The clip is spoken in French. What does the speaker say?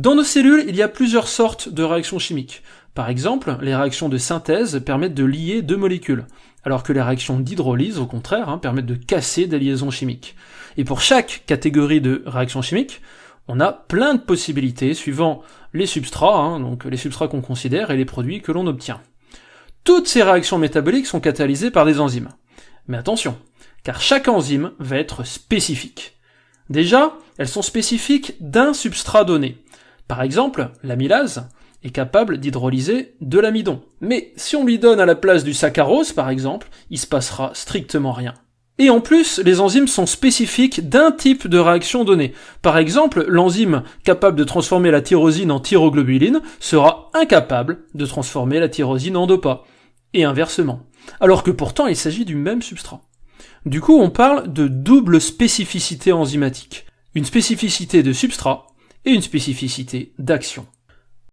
Dans nos cellules, il y a plusieurs sortes de réactions chimiques. Par exemple, les réactions de synthèse permettent de lier deux molécules, alors que les réactions d'hydrolyse, au contraire, hein, permettent de casser des liaisons chimiques. Et pour chaque catégorie de réaction chimique, on a plein de possibilités suivant les substrats, hein, donc les substrats qu'on considère et les produits que l'on obtient. Toutes ces réactions métaboliques sont catalysées par des enzymes. Mais attention, car chaque enzyme va être spécifique. Déjà, elles sont spécifiques d'un substrat donné. Par exemple, l'amylase est capable d'hydrolyser de l'amidon. Mais si on lui donne à la place du saccharose, par exemple, il se passera strictement rien. Et en plus, les enzymes sont spécifiques d'un type de réaction donnée. Par exemple, l'enzyme capable de transformer la tyrosine en thyroglobuline sera incapable de transformer la tyrosine en dopa. Et inversement. Alors que pourtant il s'agit du même substrat. Du coup, on parle de double spécificité enzymatique. Une spécificité de substrat et une spécificité d'action.